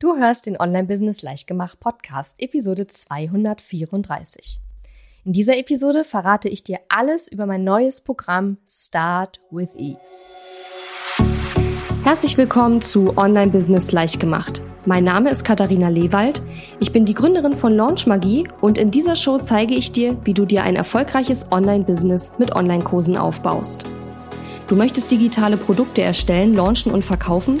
Du hörst den Online-Business Leichtgemacht Podcast, Episode 234. In dieser Episode verrate ich dir alles über mein neues Programm Start with Ease. Herzlich willkommen zu Online-Business Leichtgemacht. Mein Name ist Katharina Lewald. Ich bin die Gründerin von Launch Magie und in dieser Show zeige ich dir, wie du dir ein erfolgreiches Online-Business mit Online-Kursen aufbaust. Du möchtest digitale Produkte erstellen, launchen und verkaufen?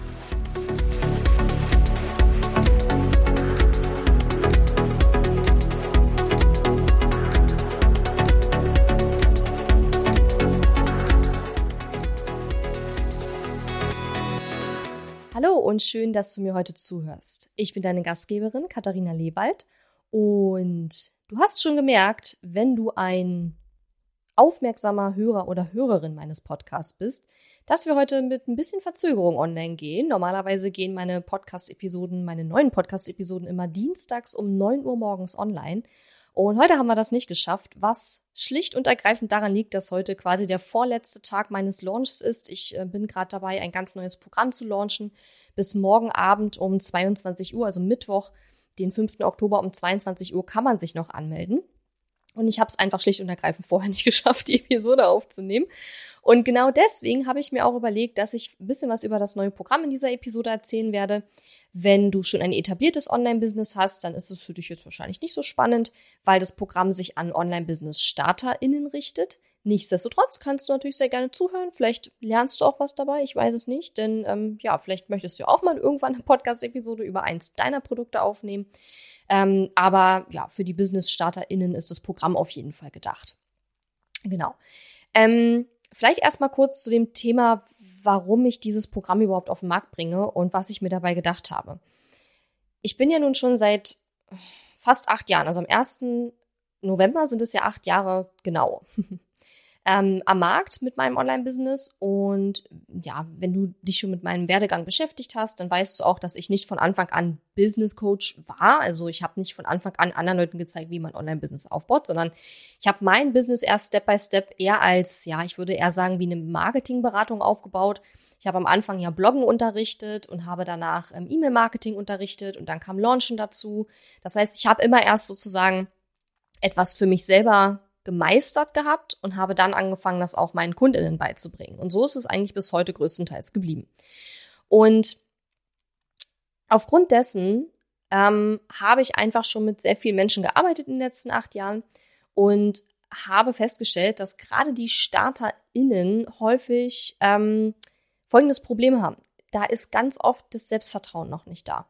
Und schön, dass du mir heute zuhörst. Ich bin deine Gastgeberin Katharina Lebald und du hast schon gemerkt, wenn du ein aufmerksamer Hörer oder Hörerin meines Podcasts bist, dass wir heute mit ein bisschen Verzögerung online gehen. Normalerweise gehen meine Podcast-Episoden, meine neuen Podcast-Episoden immer dienstags um 9 Uhr morgens online. Und heute haben wir das nicht geschafft, was schlicht und ergreifend daran liegt, dass heute quasi der vorletzte Tag meines Launches ist. Ich äh, bin gerade dabei, ein ganz neues Programm zu launchen. Bis morgen Abend um 22 Uhr, also Mittwoch, den 5. Oktober um 22 Uhr, kann man sich noch anmelden. Und ich habe es einfach schlicht und ergreifend vorher nicht geschafft, die Episode aufzunehmen. Und genau deswegen habe ich mir auch überlegt, dass ich ein bisschen was über das neue Programm in dieser Episode erzählen werde. Wenn du schon ein etabliertes Online-Business hast, dann ist es für dich jetzt wahrscheinlich nicht so spannend, weil das Programm sich an Online-Business-StarterInnen richtet. Nichtsdestotrotz kannst du natürlich sehr gerne zuhören. Vielleicht lernst du auch was dabei, ich weiß es nicht. Denn ähm, ja, vielleicht möchtest du auch mal irgendwann eine Podcast-Episode über eins deiner Produkte aufnehmen. Ähm, aber ja, für die Business-StarterInnen ist das Programm auf jeden Fall gedacht. Genau. Ähm, vielleicht erstmal kurz zu dem Thema, warum ich dieses Programm überhaupt auf den Markt bringe und was ich mir dabei gedacht habe. Ich bin ja nun schon seit fast acht Jahren, also am 1. November sind es ja acht Jahre genau. ähm, am Markt mit meinem Online-Business. Und ja, wenn du dich schon mit meinem Werdegang beschäftigt hast, dann weißt du auch, dass ich nicht von Anfang an Business Coach war. Also ich habe nicht von Anfang an anderen Leuten gezeigt, wie man Online-Business aufbaut, sondern ich habe mein Business erst Step by Step eher als, ja, ich würde eher sagen, wie eine Marketingberatung aufgebaut. Ich habe am Anfang ja Bloggen unterrichtet und habe danach ähm, E-Mail-Marketing unterrichtet und dann kam Launchen dazu. Das heißt, ich habe immer erst sozusagen etwas für mich selber gemeistert gehabt und habe dann angefangen, das auch meinen Kundinnen beizubringen. Und so ist es eigentlich bis heute größtenteils geblieben. Und aufgrund dessen ähm, habe ich einfach schon mit sehr vielen Menschen gearbeitet in den letzten acht Jahren und habe festgestellt, dass gerade die StarterInnen häufig ähm, folgendes Problem haben. Da ist ganz oft das Selbstvertrauen noch nicht da.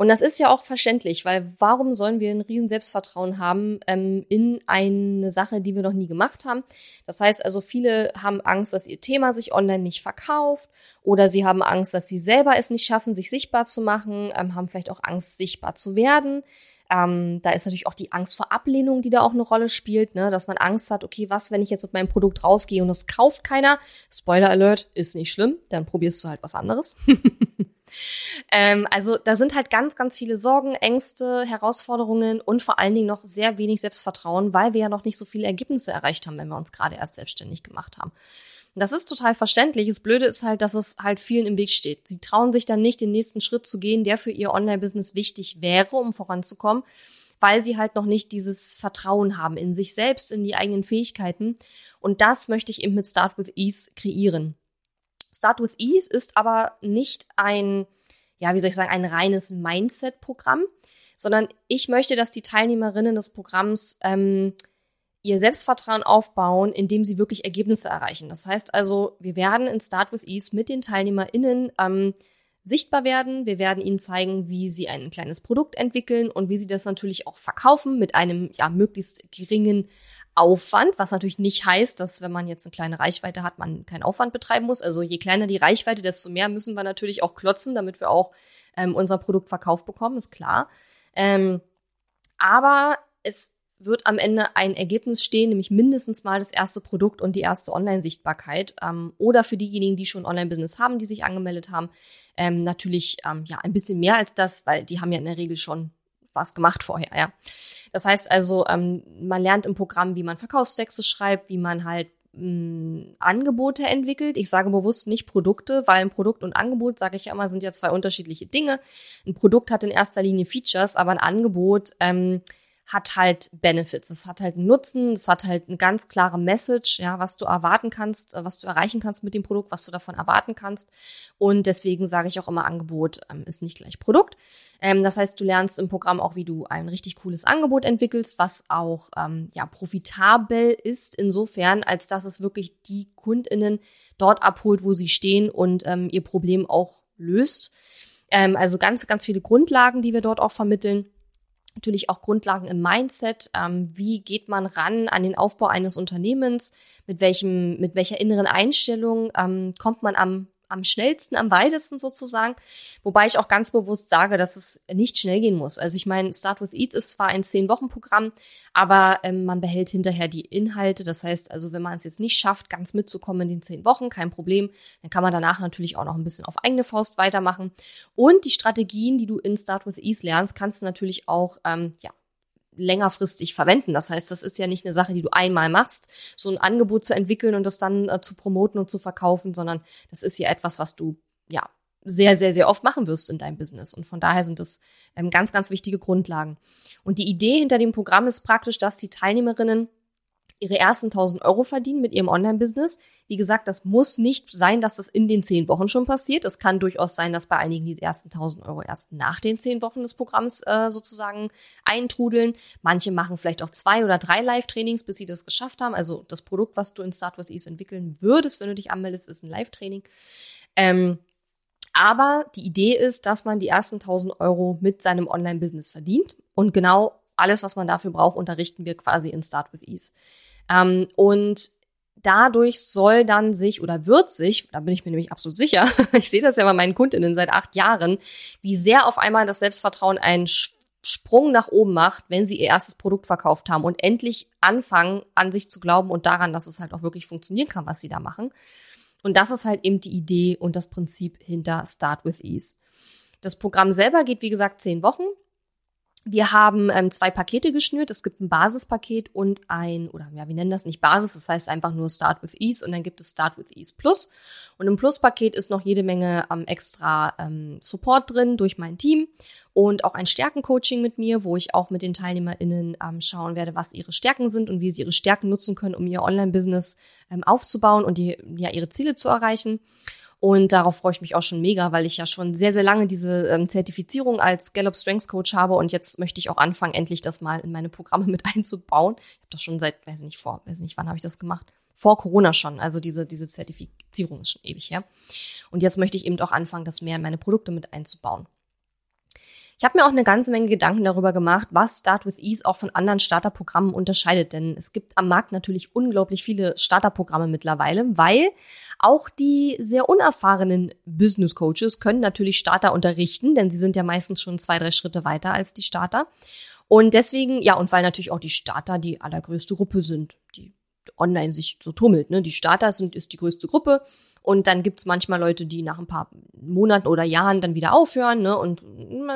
Und das ist ja auch verständlich, weil warum sollen wir ein riesen Selbstvertrauen haben ähm, in eine Sache, die wir noch nie gemacht haben? Das heißt also, viele haben Angst, dass ihr Thema sich online nicht verkauft oder sie haben Angst, dass sie selber es nicht schaffen, sich sichtbar zu machen, ähm, haben vielleicht auch Angst, sichtbar zu werden. Ähm, da ist natürlich auch die Angst vor Ablehnung, die da auch eine Rolle spielt, ne? dass man Angst hat, okay, was, wenn ich jetzt mit meinem Produkt rausgehe und es kauft keiner? Spoiler Alert, ist nicht schlimm, dann probierst du halt was anderes. Ähm, also da sind halt ganz, ganz viele Sorgen, Ängste, Herausforderungen und vor allen Dingen noch sehr wenig Selbstvertrauen, weil wir ja noch nicht so viele Ergebnisse erreicht haben, wenn wir uns gerade erst selbstständig gemacht haben. Das ist total verständlich. Das Blöde ist halt, dass es halt vielen im Weg steht. Sie trauen sich dann nicht, den nächsten Schritt zu gehen, der für ihr Online-Business wichtig wäre, um voranzukommen, weil sie halt noch nicht dieses Vertrauen haben in sich selbst, in die eigenen Fähigkeiten. Und das möchte ich eben mit Start with Ease kreieren. Start with Ease ist aber nicht ein, ja, wie soll ich sagen, ein reines Mindset-Programm, sondern ich möchte, dass die Teilnehmerinnen des Programms ähm, ihr Selbstvertrauen aufbauen, indem sie wirklich Ergebnisse erreichen. Das heißt also, wir werden in Start with Ease mit den TeilnehmerInnen ähm, sichtbar werden. Wir werden ihnen zeigen, wie sie ein kleines Produkt entwickeln und wie sie das natürlich auch verkaufen mit einem ja möglichst geringen Aufwand, was natürlich nicht heißt, dass wenn man jetzt eine kleine Reichweite hat, man keinen Aufwand betreiben muss. Also je kleiner die Reichweite, desto mehr müssen wir natürlich auch klotzen, damit wir auch ähm, unser Produkt verkauft bekommen, ist klar. Ähm, aber es wird am Ende ein Ergebnis stehen, nämlich mindestens mal das erste Produkt und die erste Online-Sichtbarkeit. Ähm, oder für diejenigen, die schon Online-Business haben, die sich angemeldet haben, ähm, natürlich ähm, ja ein bisschen mehr als das, weil die haben ja in der Regel schon was gemacht vorher, ja. Das heißt also, ähm, man lernt im Programm, wie man Verkaufstexte schreibt, wie man halt mh, Angebote entwickelt. Ich sage bewusst nicht Produkte, weil ein Produkt und Angebot, sage ich ja immer, sind ja zwei unterschiedliche Dinge. Ein Produkt hat in erster Linie Features, aber ein Angebot ähm, hat halt Benefits, es hat halt einen Nutzen, es hat halt eine ganz klare Message, ja, was du erwarten kannst, äh, was du erreichen kannst mit dem Produkt, was du davon erwarten kannst. Und deswegen sage ich auch immer, Angebot ähm, ist nicht gleich Produkt. Ähm, das heißt, du lernst im Programm auch, wie du ein richtig cooles Angebot entwickelst, was auch ähm, ja profitabel ist, insofern, als dass es wirklich die KundInnen dort abholt, wo sie stehen und ähm, ihr Problem auch löst. Ähm, also ganz, ganz viele Grundlagen, die wir dort auch vermitteln natürlich auch Grundlagen im Mindset. Ähm, wie geht man ran an den Aufbau eines Unternehmens? Mit welchem, mit welcher inneren Einstellung ähm, kommt man am am schnellsten, am weitesten sozusagen. Wobei ich auch ganz bewusst sage, dass es nicht schnell gehen muss. Also ich meine, Start with Eats ist zwar ein Zehn-Wochen-Programm, aber ähm, man behält hinterher die Inhalte. Das heißt also, wenn man es jetzt nicht schafft, ganz mitzukommen in den zehn Wochen, kein Problem, dann kann man danach natürlich auch noch ein bisschen auf eigene Faust weitermachen. Und die Strategien, die du in Start with Ease lernst, kannst du natürlich auch ähm, ja, längerfristig verwenden. Das heißt, das ist ja nicht eine Sache, die du einmal machst, so ein Angebot zu entwickeln und das dann äh, zu promoten und zu verkaufen, sondern das ist ja etwas, was du ja sehr, sehr, sehr oft machen wirst in deinem Business. Und von daher sind das ähm, ganz, ganz wichtige Grundlagen. Und die Idee hinter dem Programm ist praktisch, dass die Teilnehmerinnen ihre ersten 1000 Euro verdienen mit ihrem Online-Business. Wie gesagt, das muss nicht sein, dass das in den zehn Wochen schon passiert. Es kann durchaus sein, dass bei einigen die ersten 1000 Euro erst nach den zehn Wochen des Programms äh, sozusagen eintrudeln. Manche machen vielleicht auch zwei oder drei Live-Trainings, bis sie das geschafft haben. Also das Produkt, was du in Start with Ease entwickeln würdest, wenn du dich anmeldest, ist ein Live-Training. Ähm, aber die Idee ist, dass man die ersten 1000 Euro mit seinem Online-Business verdient. Und genau alles, was man dafür braucht, unterrichten wir quasi in Start with Ease. Ähm, und dadurch soll dann sich oder wird sich, da bin ich mir nämlich absolut sicher, ich sehe das ja bei meinen Kundinnen seit acht Jahren, wie sehr auf einmal das Selbstvertrauen einen Sprung nach oben macht, wenn sie ihr erstes Produkt verkauft haben und endlich anfangen, an sich zu glauben und daran, dass es halt auch wirklich funktionieren kann, was sie da machen. Und das ist halt eben die Idee und das Prinzip hinter Start with Ease. Das Programm selber geht, wie gesagt, zehn Wochen. Wir haben ähm, zwei Pakete geschnürt. Es gibt ein Basispaket und ein, oder ja, wir nennen das nicht Basis, das heißt einfach nur Start with Ease und dann gibt es Start with Ease Plus. Und im Plus-Paket ist noch jede Menge ähm, extra ähm, Support drin durch mein Team und auch ein Stärkencoaching mit mir, wo ich auch mit den TeilnehmerInnen ähm, schauen werde, was ihre Stärken sind und wie sie ihre Stärken nutzen können, um ihr Online-Business ähm, aufzubauen und die, ja, ihre Ziele zu erreichen. Und darauf freue ich mich auch schon mega, weil ich ja schon sehr, sehr lange diese ähm, Zertifizierung als Gallup Strengths Coach habe und jetzt möchte ich auch anfangen, endlich das mal in meine Programme mit einzubauen. Ich habe das schon seit, weiß nicht, vor, weiß nicht, wann habe ich das gemacht? Vor Corona schon. Also diese, diese Zertifizierung ist schon ewig her. Und jetzt möchte ich eben auch anfangen, das mehr in meine Produkte mit einzubauen. Ich habe mir auch eine ganze Menge Gedanken darüber gemacht, was Start with Ease auch von anderen Starterprogrammen unterscheidet. Denn es gibt am Markt natürlich unglaublich viele Starterprogramme mittlerweile, weil auch die sehr unerfahrenen Business Coaches können natürlich Starter unterrichten, denn sie sind ja meistens schon zwei, drei Schritte weiter als die Starter. Und deswegen, ja, und weil natürlich auch die Starter die allergrößte Gruppe sind, die online sich so tummelt. Ne? Die Starter sind, ist die größte Gruppe und dann gibt's manchmal Leute, die nach ein paar Monaten oder Jahren dann wieder aufhören. Ne? Und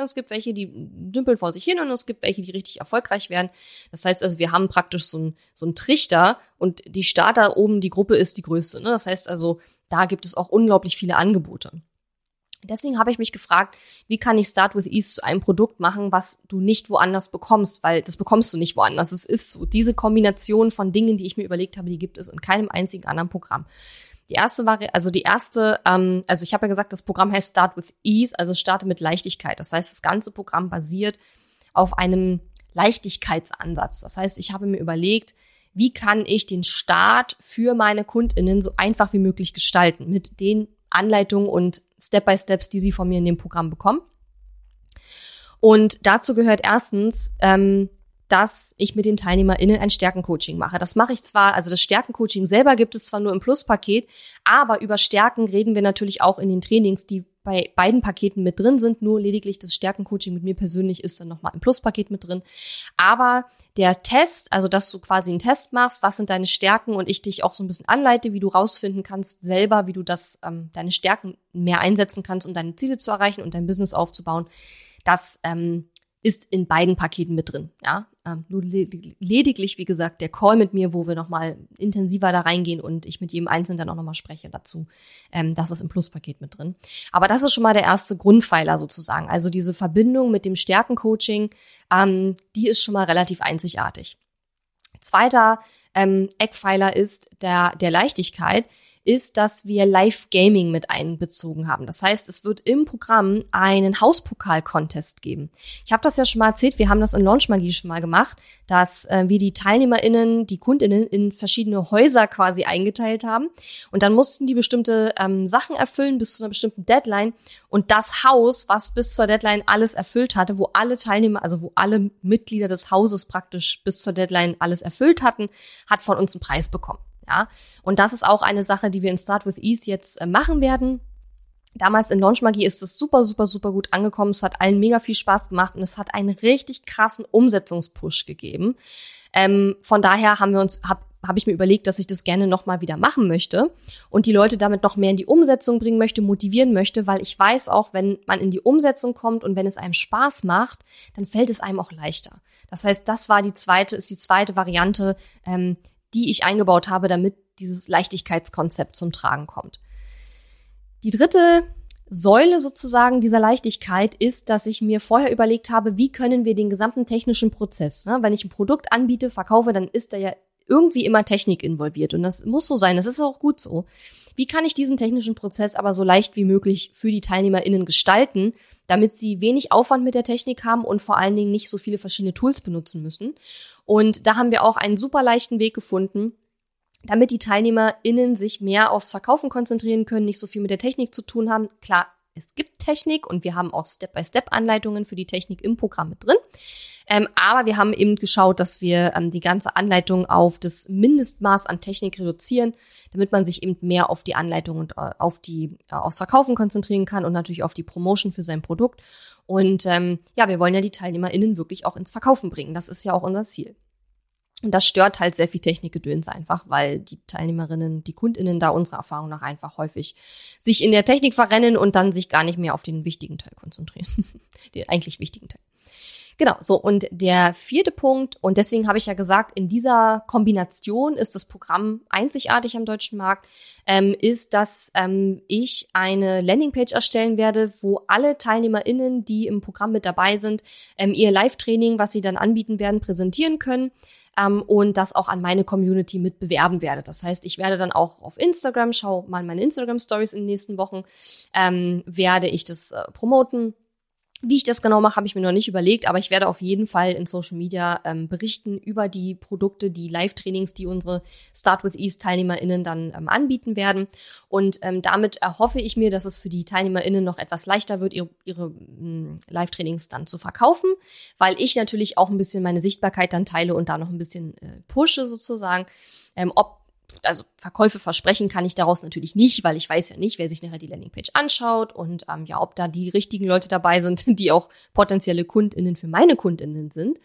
es gibt welche, die dümpeln vor sich hin und es gibt welche, die richtig erfolgreich werden. Das heißt also, wir haben praktisch so ein so ein Trichter und die Starter oben, die Gruppe ist die größte. Ne? Das heißt also, da gibt es auch unglaublich viele Angebote. Deswegen habe ich mich gefragt, wie kann ich Start with Ease zu einem Produkt machen, was du nicht woanders bekommst, weil das bekommst du nicht woanders. Es ist so diese Kombination von Dingen, die ich mir überlegt habe, die gibt es in keinem einzigen anderen Programm. Die erste Vari also die erste, ähm, also ich habe ja gesagt, das Programm heißt Start with Ease, also starte mit Leichtigkeit. Das heißt, das ganze Programm basiert auf einem Leichtigkeitsansatz. Das heißt, ich habe mir überlegt, wie kann ich den Start für meine KundInnen so einfach wie möglich gestalten mit den Anleitungen und Step-by-Steps, die sie von mir in dem Programm bekommen. Und dazu gehört erstens ähm, dass ich mit den TeilnehmerInnen ein Stärkencoaching mache. Das mache ich zwar, also das Stärkencoaching selber gibt es zwar nur im Pluspaket, aber über Stärken reden wir natürlich auch in den Trainings, die bei beiden Paketen mit drin sind. Nur lediglich das Stärkencoaching mit mir persönlich ist dann nochmal im Pluspaket mit drin. Aber der Test, also dass du quasi einen Test machst, was sind deine Stärken und ich dich auch so ein bisschen anleite, wie du rausfinden kannst selber, wie du das, ähm, deine Stärken mehr einsetzen kannst, um deine Ziele zu erreichen und dein Business aufzubauen. Das ähm, ist in beiden Paketen mit drin. Ja, ähm, nur lediglich, wie gesagt, der Call mit mir, wo wir nochmal intensiver da reingehen und ich mit jedem Einzelnen dann auch nochmal spreche dazu. Ähm, das ist im Pluspaket mit drin. Aber das ist schon mal der erste Grundpfeiler sozusagen. Also diese Verbindung mit dem Stärkencoaching, ähm, die ist schon mal relativ einzigartig. Zweiter Eckpfeiler ist der, der Leichtigkeit ist, dass wir Live-Gaming mit einbezogen haben. Das heißt, es wird im Programm einen Hauspokal-Contest geben. Ich habe das ja schon mal erzählt, wir haben das in Launchmagie schon mal gemacht, dass äh, wir die TeilnehmerInnen, die KundInnen in verschiedene Häuser quasi eingeteilt haben. Und dann mussten die bestimmte ähm, Sachen erfüllen bis zu einer bestimmten Deadline. Und das Haus, was bis zur Deadline alles erfüllt hatte, wo alle Teilnehmer, also wo alle Mitglieder des Hauses praktisch bis zur Deadline alles erfüllt hatten, hat von uns einen Preis bekommen. Ja, und das ist auch eine Sache, die wir in Start with Ease jetzt äh, machen werden. Damals in Launch Magie ist es super, super, super gut angekommen. Es hat allen mega viel Spaß gemacht und es hat einen richtig krassen Umsetzungspush gegeben. Ähm, von daher haben wir uns, habe hab ich mir überlegt, dass ich das gerne nochmal wieder machen möchte und die Leute damit noch mehr in die Umsetzung bringen möchte, motivieren möchte, weil ich weiß auch, wenn man in die Umsetzung kommt und wenn es einem Spaß macht, dann fällt es einem auch leichter. Das heißt, das war die zweite, ist die zweite Variante, ähm, die ich eingebaut habe, damit dieses Leichtigkeitskonzept zum Tragen kommt. Die dritte Säule sozusagen dieser Leichtigkeit ist, dass ich mir vorher überlegt habe, wie können wir den gesamten technischen Prozess, ne, wenn ich ein Produkt anbiete, verkaufe, dann ist da ja irgendwie immer Technik involviert und das muss so sein, das ist auch gut so. Wie kann ich diesen technischen Prozess aber so leicht wie möglich für die TeilnehmerInnen gestalten, damit sie wenig Aufwand mit der Technik haben und vor allen Dingen nicht so viele verschiedene Tools benutzen müssen? Und da haben wir auch einen super leichten Weg gefunden, damit die TeilnehmerInnen sich mehr aufs Verkaufen konzentrieren können, nicht so viel mit der Technik zu tun haben. Klar, es gibt Technik und wir haben auch Step-by-Step-Anleitungen für die Technik im Programm mit drin. Ähm, aber wir haben eben geschaut, dass wir ähm, die ganze Anleitung auf das Mindestmaß an Technik reduzieren, damit man sich eben mehr auf die Anleitung und äh, auf die äh, aufs Verkaufen konzentrieren kann und natürlich auf die Promotion für sein Produkt. Und ähm, ja, wir wollen ja die TeilnehmerInnen wirklich auch ins Verkaufen bringen. Das ist ja auch unser Ziel. Und das stört halt sehr viel Technikgedöns einfach, weil die Teilnehmerinnen, die KundInnen da unserer Erfahrung nach einfach häufig sich in der Technik verrennen und dann sich gar nicht mehr auf den wichtigen Teil konzentrieren. den eigentlich wichtigen Teil. Genau, so und der vierte Punkt, und deswegen habe ich ja gesagt, in dieser Kombination ist das Programm einzigartig am deutschen Markt, ähm, ist, dass ähm, ich eine Landingpage erstellen werde, wo alle TeilnehmerInnen, die im Programm mit dabei sind, ähm, ihr Live-Training, was sie dann anbieten werden, präsentieren können ähm, und das auch an meine Community mit bewerben werde. Das heißt, ich werde dann auch auf Instagram, schau mal meine Instagram-Stories in den nächsten Wochen, ähm, werde ich das äh, promoten wie ich das genau mache, habe ich mir noch nicht überlegt, aber ich werde auf jeden Fall in Social Media ähm, berichten über die Produkte, die Live-Trainings, die unsere Start with Ease TeilnehmerInnen dann ähm, anbieten werden. Und ähm, damit erhoffe ich mir, dass es für die TeilnehmerInnen noch etwas leichter wird, ihre, ihre hm, Live-Trainings dann zu verkaufen, weil ich natürlich auch ein bisschen meine Sichtbarkeit dann teile und da noch ein bisschen äh, pushe sozusagen. Ähm, ob also Verkäufe versprechen kann ich daraus natürlich nicht, weil ich weiß ja nicht, wer sich nachher die Landingpage anschaut und ähm, ja, ob da die richtigen Leute dabei sind, die auch potenzielle KundInnen für meine KundInnen sind.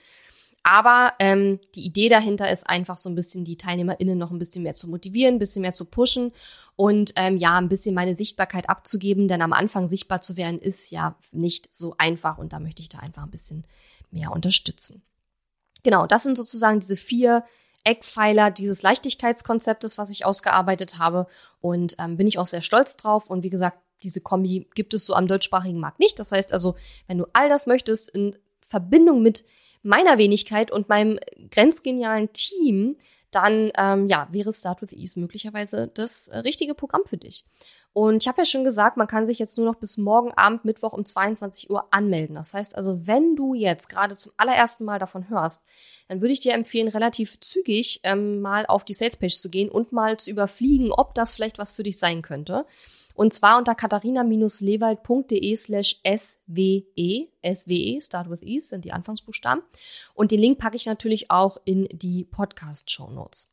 Aber ähm, die Idee dahinter ist einfach so ein bisschen die TeilnehmerInnen noch ein bisschen mehr zu motivieren, ein bisschen mehr zu pushen und ähm, ja, ein bisschen meine Sichtbarkeit abzugeben, denn am Anfang sichtbar zu werden ist ja nicht so einfach und da möchte ich da einfach ein bisschen mehr unterstützen. Genau, das sind sozusagen diese vier Eckpfeiler dieses Leichtigkeitskonzeptes, was ich ausgearbeitet habe. Und ähm, bin ich auch sehr stolz drauf. Und wie gesagt, diese Kombi gibt es so am deutschsprachigen Markt nicht. Das heißt also, wenn du all das möchtest in Verbindung mit meiner Wenigkeit und meinem grenzgenialen Team, dann ähm, ja, wäre Start with Ease möglicherweise das äh, richtige Programm für dich. Und ich habe ja schon gesagt, man kann sich jetzt nur noch bis morgen Abend, Mittwoch um 22 Uhr anmelden. Das heißt also, wenn du jetzt gerade zum allerersten Mal davon hörst, dann würde ich dir empfehlen, relativ zügig ähm, mal auf die Salespage zu gehen und mal zu überfliegen, ob das vielleicht was für dich sein könnte. Und zwar unter katharina-lewald.de slash SWE, SWE, Start with Ease sind die Anfangsbuchstaben. Und den Link packe ich natürlich auch in die Podcast-Show Notes.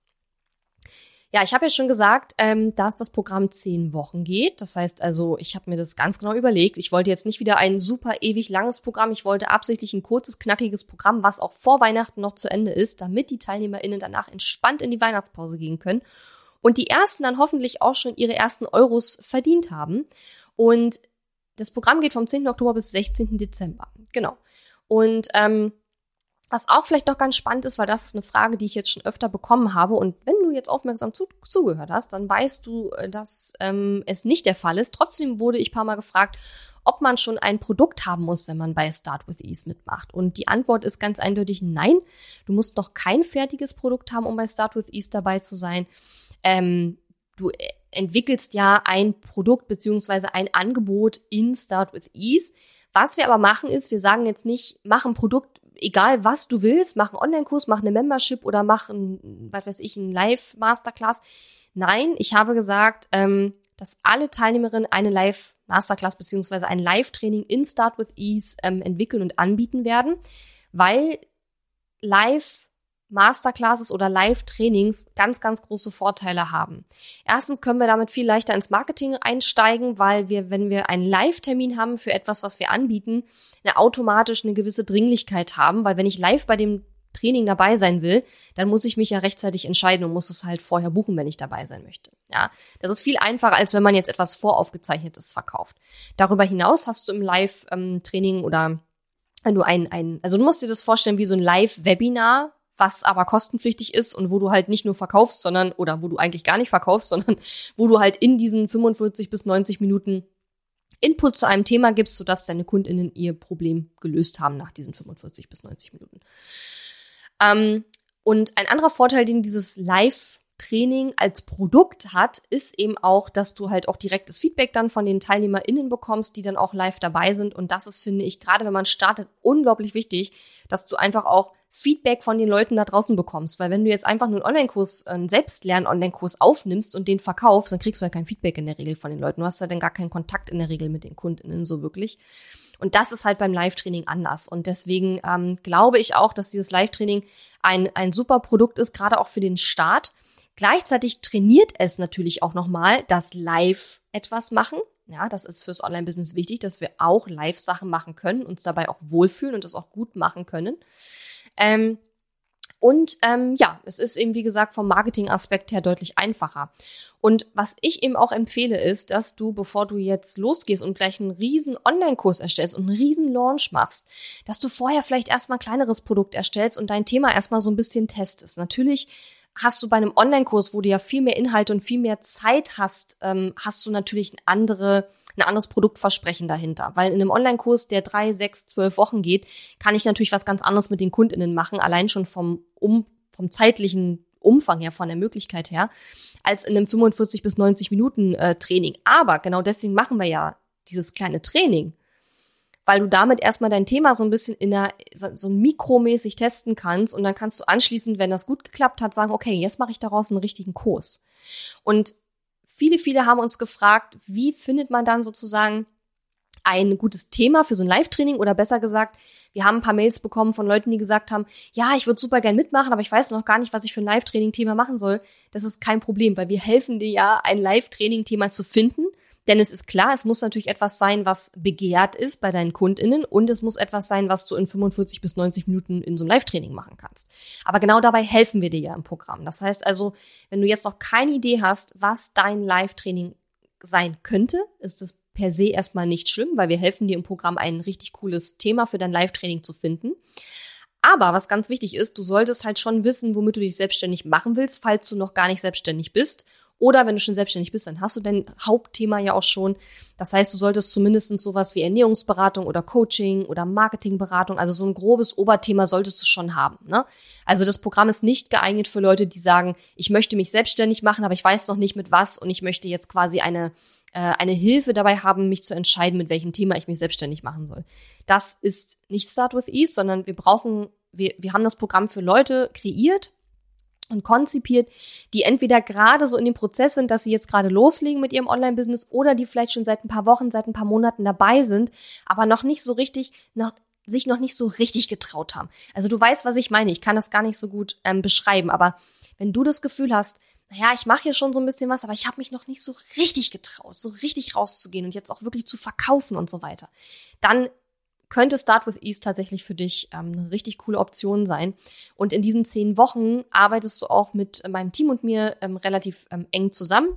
Ja, ich habe ja schon gesagt, ähm, dass das Programm zehn Wochen geht. Das heißt also, ich habe mir das ganz genau überlegt. Ich wollte jetzt nicht wieder ein super ewig langes Programm. Ich wollte absichtlich ein kurzes, knackiges Programm, was auch vor Weihnachten noch zu Ende ist, damit die TeilnehmerInnen danach entspannt in die Weihnachtspause gehen können und die ersten dann hoffentlich auch schon ihre ersten Euros verdient haben. Und das Programm geht vom 10. Oktober bis 16. Dezember. Genau. Und ähm, was auch vielleicht noch ganz spannend ist, weil das ist eine Frage, die ich jetzt schon öfter bekommen habe. Und wenn du jetzt aufmerksam zu, zugehört hast, dann weißt du, äh, dass ähm, es nicht der Fall ist. Trotzdem wurde ich paar Mal gefragt, ob man schon ein Produkt haben muss, wenn man bei Start with Ease mitmacht. Und die Antwort ist ganz eindeutig nein. Du musst noch kein fertiges Produkt haben, um bei Start with Ease dabei zu sein. Ähm, du äh, entwickelst ja ein Produkt beziehungsweise ein Angebot in Start with Ease. Was wir aber machen ist, wir sagen jetzt nicht, mach ein Produkt, egal was du willst, mach einen Online-Kurs, mach eine Membership oder mach ein, was weiß ich, ein Live-Masterclass. Nein, ich habe gesagt, ähm, dass alle Teilnehmerinnen eine Live-Masterclass beziehungsweise ein Live-Training in Start with Ease ähm, entwickeln und anbieten werden, weil Live Masterclasses oder Live-Trainings ganz, ganz große Vorteile haben. Erstens können wir damit viel leichter ins Marketing einsteigen, weil wir, wenn wir einen Live-Termin haben für etwas, was wir anbieten, eine automatisch eine gewisse Dringlichkeit haben, weil wenn ich live bei dem Training dabei sein will, dann muss ich mich ja rechtzeitig entscheiden und muss es halt vorher buchen, wenn ich dabei sein möchte. Ja, das ist viel einfacher, als wenn man jetzt etwas voraufgezeichnetes verkauft. Darüber hinaus hast du im Live-Training oder wenn du ein, ein, also du musst dir das vorstellen wie so ein Live-Webinar, was aber kostenpflichtig ist und wo du halt nicht nur verkaufst, sondern, oder wo du eigentlich gar nicht verkaufst, sondern wo du halt in diesen 45 bis 90 Minuten Input zu einem Thema gibst, sodass deine KundInnen ihr Problem gelöst haben nach diesen 45 bis 90 Minuten. Ähm, und ein anderer Vorteil, den dieses Live Training als Produkt hat, ist eben auch, dass du halt auch direktes Feedback dann von den TeilnehmerInnen bekommst, die dann auch live dabei sind. Und das ist, finde ich, gerade wenn man startet, unglaublich wichtig, dass du einfach auch Feedback von den Leuten da draußen bekommst. Weil wenn du jetzt einfach nur einen Online-Kurs, einen Selbstlern-Online-Kurs aufnimmst und den verkaufst, dann kriegst du ja kein Feedback in der Regel von den Leuten. Du hast ja dann gar keinen Kontakt in der Regel mit den KundInnen so wirklich. Und das ist halt beim Live-Training anders. Und deswegen ähm, glaube ich auch, dass dieses Live-Training ein, ein super Produkt ist, gerade auch für den Start. Gleichzeitig trainiert es natürlich auch nochmal das Live etwas machen. Ja, das ist fürs Online-Business wichtig, dass wir auch Live-Sachen machen können, uns dabei auch wohlfühlen und das auch gut machen können. Ähm, und ähm, ja, es ist eben, wie gesagt, vom Marketing-Aspekt her deutlich einfacher. Und was ich eben auch empfehle, ist, dass du, bevor du jetzt losgehst und gleich einen riesen Online-Kurs erstellst und einen riesen Launch machst, dass du vorher vielleicht erstmal ein kleineres Produkt erstellst und dein Thema erstmal so ein bisschen testest. Natürlich hast du bei einem Online-Kurs, wo du ja viel mehr Inhalte und viel mehr Zeit hast, ähm, hast du natürlich eine andere ein anderes Produktversprechen dahinter. Weil in einem Online-Kurs, der drei, sechs, zwölf Wochen geht, kann ich natürlich was ganz anderes mit den KundInnen machen, allein schon vom, um, vom zeitlichen Umfang her, von der Möglichkeit her, als in einem 45 bis 90 Minuten äh, Training. Aber genau deswegen machen wir ja dieses kleine Training, weil du damit erstmal dein Thema so ein bisschen in der, so mikromäßig testen kannst und dann kannst du anschließend, wenn das gut geklappt hat, sagen, okay, jetzt mache ich daraus einen richtigen Kurs. Und viele, viele haben uns gefragt, wie findet man dann sozusagen ein gutes Thema für so ein Live-Training oder besser gesagt, wir haben ein paar Mails bekommen von Leuten, die gesagt haben, ja, ich würde super gern mitmachen, aber ich weiß noch gar nicht, was ich für ein Live-Training-Thema machen soll. Das ist kein Problem, weil wir helfen dir ja, ein Live-Training-Thema zu finden denn es ist klar, es muss natürlich etwas sein, was begehrt ist bei deinen KundInnen und es muss etwas sein, was du in 45 bis 90 Minuten in so einem Live-Training machen kannst. Aber genau dabei helfen wir dir ja im Programm. Das heißt also, wenn du jetzt noch keine Idee hast, was dein Live-Training sein könnte, ist es per se erstmal nicht schlimm, weil wir helfen dir im Programm ein richtig cooles Thema für dein Live-Training zu finden. Aber was ganz wichtig ist, du solltest halt schon wissen, womit du dich selbstständig machen willst, falls du noch gar nicht selbstständig bist oder wenn du schon selbstständig bist, dann hast du dein Hauptthema ja auch schon. Das heißt, du solltest zumindest sowas wie Ernährungsberatung oder Coaching oder Marketingberatung, also so ein grobes Oberthema solltest du schon haben. Ne? Also das Programm ist nicht geeignet für Leute, die sagen, ich möchte mich selbstständig machen, aber ich weiß noch nicht mit was und ich möchte jetzt quasi eine äh, eine Hilfe dabei haben, mich zu entscheiden, mit welchem Thema ich mich selbstständig machen soll. Das ist nicht Start with Ease, sondern wir brauchen, wir, wir haben das Programm für Leute kreiert, und konzipiert, die entweder gerade so in dem Prozess sind, dass sie jetzt gerade loslegen mit ihrem Online-Business oder die vielleicht schon seit ein paar Wochen, seit ein paar Monaten dabei sind, aber noch nicht so richtig, noch, sich noch nicht so richtig getraut haben. Also du weißt, was ich meine. Ich kann das gar nicht so gut ähm, beschreiben, aber wenn du das Gefühl hast, naja, ich mache hier schon so ein bisschen was, aber ich habe mich noch nicht so richtig getraut, so richtig rauszugehen und jetzt auch wirklich zu verkaufen und so weiter, dann könnte Start with Ease tatsächlich für dich ähm, eine richtig coole Option sein. Und in diesen zehn Wochen arbeitest du auch mit meinem Team und mir ähm, relativ ähm, eng zusammen.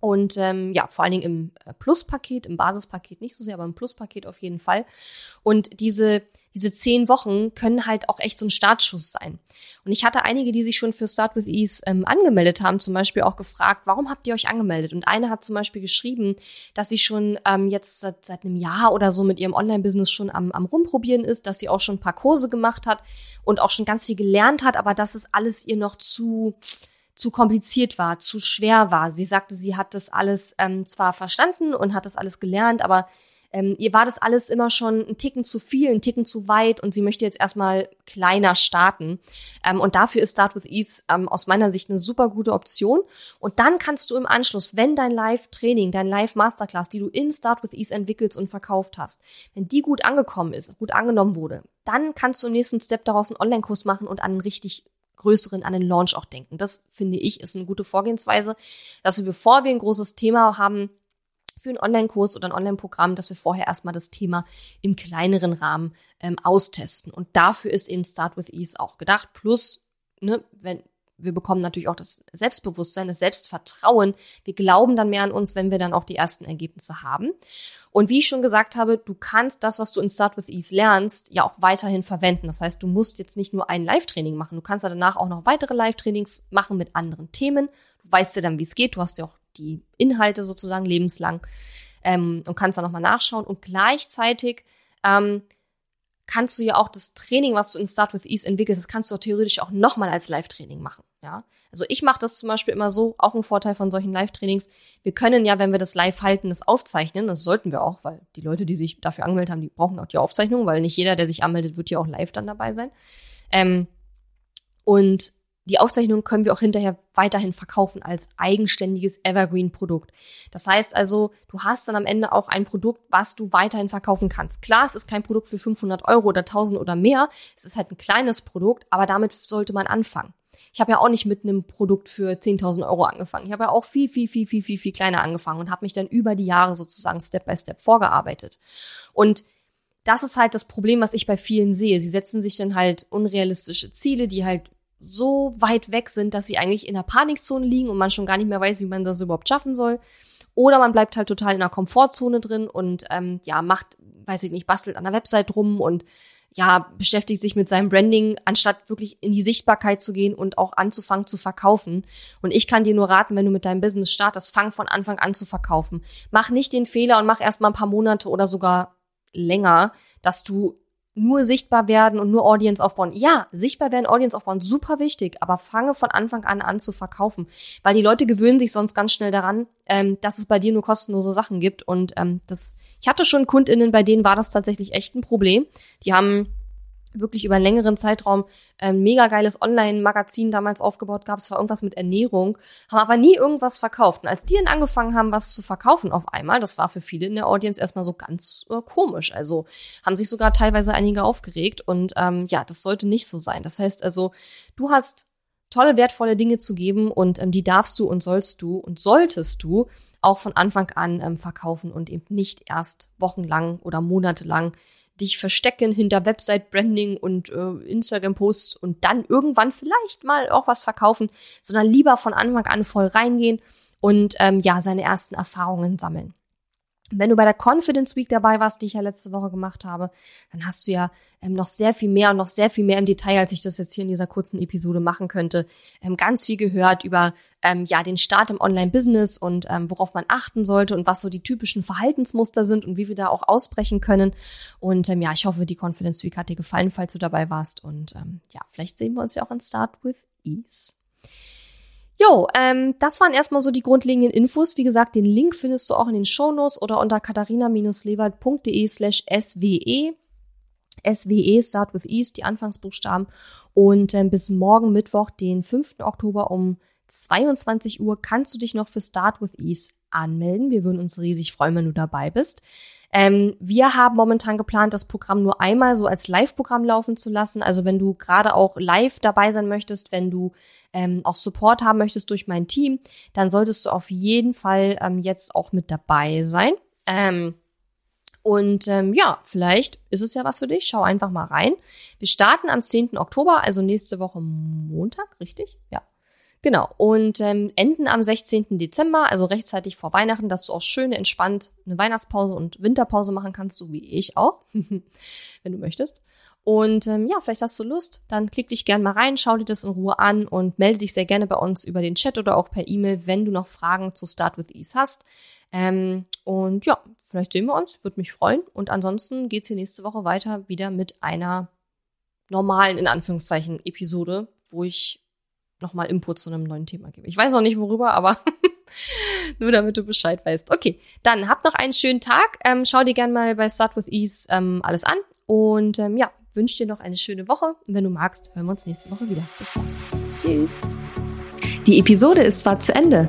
Und ähm, ja, vor allen Dingen im äh, Plus-Paket, im Basispaket nicht so sehr, aber im Plus-Paket auf jeden Fall. Und diese, diese zehn Wochen können halt auch echt so ein Startschuss sein. Und ich hatte einige, die sich schon für Start with Ease ähm, angemeldet haben, zum Beispiel auch gefragt, warum habt ihr euch angemeldet? Und eine hat zum Beispiel geschrieben, dass sie schon ähm, jetzt seit, seit einem Jahr oder so mit ihrem Online-Business schon am, am Rumprobieren ist, dass sie auch schon ein paar Kurse gemacht hat und auch schon ganz viel gelernt hat, aber dass es alles ihr noch zu zu kompliziert war, zu schwer war. Sie sagte, sie hat das alles ähm, zwar verstanden und hat das alles gelernt, aber ähm, ihr war das alles immer schon ein Ticken zu viel, ein Ticken zu weit und sie möchte jetzt erstmal kleiner starten. Ähm, und dafür ist Start with Ease ähm, aus meiner Sicht eine super gute Option. Und dann kannst du im Anschluss, wenn dein Live-Training, dein Live-Masterclass, die du in Start with Ease entwickelt und verkauft hast, wenn die gut angekommen ist, gut angenommen wurde, dann kannst du im nächsten Step daraus einen Online-Kurs machen und an einen richtig größeren, an den Launch auch denken. Das finde ich ist eine gute Vorgehensweise, dass wir, bevor wir ein großes Thema haben, für einen Online-Kurs oder ein Online-Programm, dass wir vorher erstmal das Thema im kleineren Rahmen ähm, austesten. Und dafür ist eben Start with Ease auch gedacht. Plus, ne, wenn wir bekommen natürlich auch das Selbstbewusstsein, das Selbstvertrauen. Wir glauben dann mehr an uns, wenn wir dann auch die ersten Ergebnisse haben. Und wie ich schon gesagt habe, du kannst das, was du in Start with Ease lernst, ja auch weiterhin verwenden. Das heißt, du musst jetzt nicht nur ein Live-Training machen. Du kannst ja danach auch noch weitere Live-Trainings machen mit anderen Themen. Du weißt ja dann, wie es geht. Du hast ja auch die Inhalte sozusagen lebenslang ähm, und kannst dann nochmal nachschauen. Und gleichzeitig ähm, kannst du ja auch das Training, was du in Start with Ease entwickelst, das kannst du theoretisch auch nochmal als Live-Training machen. Ja, also ich mache das zum Beispiel immer so, auch ein Vorteil von solchen Live-Trainings. Wir können ja, wenn wir das live halten, das aufzeichnen. Das sollten wir auch, weil die Leute, die sich dafür angemeldet haben, die brauchen auch die Aufzeichnung, weil nicht jeder, der sich anmeldet, wird ja auch live dann dabei sein. Ähm, und die Aufzeichnung können wir auch hinterher weiterhin verkaufen als eigenständiges Evergreen-Produkt. Das heißt also, du hast dann am Ende auch ein Produkt, was du weiterhin verkaufen kannst. Klar, es ist kein Produkt für 500 Euro oder 1000 oder mehr. Es ist halt ein kleines Produkt, aber damit sollte man anfangen. Ich habe ja auch nicht mit einem Produkt für 10.000 Euro angefangen. Ich habe ja auch viel, viel, viel, viel, viel, viel kleiner angefangen und habe mich dann über die Jahre sozusagen Step by Step vorgearbeitet. Und das ist halt das Problem, was ich bei vielen sehe. Sie setzen sich dann halt unrealistische Ziele, die halt so weit weg sind, dass sie eigentlich in der Panikzone liegen und man schon gar nicht mehr weiß, wie man das überhaupt schaffen soll. Oder man bleibt halt total in der Komfortzone drin und ähm, ja, macht, weiß ich nicht, bastelt an der Website rum und ja, beschäftigt sich mit seinem Branding, anstatt wirklich in die Sichtbarkeit zu gehen und auch anzufangen zu verkaufen. Und ich kann dir nur raten, wenn du mit deinem Business startest, fang von Anfang an zu verkaufen. Mach nicht den Fehler und mach erst mal ein paar Monate oder sogar länger, dass du nur sichtbar werden und nur Audience aufbauen. Ja, sichtbar werden, Audience aufbauen, super wichtig, aber fange von Anfang an an zu verkaufen, weil die Leute gewöhnen sich sonst ganz schnell daran, ähm, dass es bei dir nur kostenlose Sachen gibt und ähm, das. Ich hatte schon Kundinnen, bei denen war das tatsächlich echt ein Problem. Die haben wirklich über einen längeren Zeitraum ein mega geiles Online-Magazin damals aufgebaut gab. Es war irgendwas mit Ernährung, haben aber nie irgendwas verkauft. Und als die dann angefangen haben, was zu verkaufen auf einmal, das war für viele in der Audience erstmal so ganz äh, komisch. Also haben sich sogar teilweise einige aufgeregt. Und ähm, ja, das sollte nicht so sein. Das heißt also, du hast tolle, wertvolle Dinge zu geben und ähm, die darfst du und sollst du und solltest du auch von Anfang an ähm, verkaufen und eben nicht erst wochenlang oder monatelang dich verstecken hinter Website-Branding und äh, Instagram-Posts und dann irgendwann vielleicht mal auch was verkaufen, sondern lieber von Anfang an voll reingehen und ähm, ja, seine ersten Erfahrungen sammeln. Wenn du bei der Confidence Week dabei warst, die ich ja letzte Woche gemacht habe, dann hast du ja ähm, noch sehr viel mehr und noch sehr viel mehr im Detail, als ich das jetzt hier in dieser kurzen Episode machen könnte, ähm, ganz viel gehört über ähm, ja den Start im Online-Business und ähm, worauf man achten sollte und was so die typischen Verhaltensmuster sind und wie wir da auch ausbrechen können. Und ähm, ja, ich hoffe, die Confidence Week hat dir gefallen, falls du dabei warst. Und ähm, ja, vielleicht sehen wir uns ja auch in Start with Ease. Jo, ähm, das waren erstmal so die grundlegenden Infos. Wie gesagt, den Link findest du auch in den Shownotes oder unter katharina-lewald.de slash SWE. SWE, Start with Ease, die Anfangsbuchstaben. Und ähm, bis morgen Mittwoch, den 5. Oktober um 22 Uhr, kannst du dich noch für Start with Ease anmelden. Wir würden uns riesig freuen, wenn du dabei bist. Ähm, wir haben momentan geplant, das Programm nur einmal so als Live-Programm laufen zu lassen. Also wenn du gerade auch live dabei sein möchtest, wenn du ähm, auch Support haben möchtest durch mein Team, dann solltest du auf jeden Fall ähm, jetzt auch mit dabei sein. Ähm, und ähm, ja, vielleicht ist es ja was für dich. Schau einfach mal rein. Wir starten am 10. Oktober, also nächste Woche Montag, richtig? Ja. Genau, und ähm, enden am 16. Dezember, also rechtzeitig vor Weihnachten, dass du auch schön entspannt eine Weihnachtspause und Winterpause machen kannst, so wie ich auch, wenn du möchtest. Und ähm, ja, vielleicht hast du Lust, dann klick dich gerne mal rein, schau dir das in Ruhe an und melde dich sehr gerne bei uns über den Chat oder auch per E-Mail, wenn du noch Fragen zu Start with Ease hast. Ähm, und ja, vielleicht sehen wir uns, würde mich freuen. Und ansonsten geht's hier nächste Woche weiter wieder mit einer normalen, in Anführungszeichen, Episode, wo ich nochmal Input zu einem neuen Thema gebe. Ich weiß noch nicht worüber, aber nur damit du Bescheid weißt. Okay, dann habt noch einen schönen Tag. Ähm, schau dir gerne mal bei Start with Ease ähm, alles an. Und ähm, ja, wünsche dir noch eine schöne Woche. Und wenn du magst, hören wir uns nächste Woche wieder. Bis dann. Tschüss. Die Episode ist zwar zu Ende,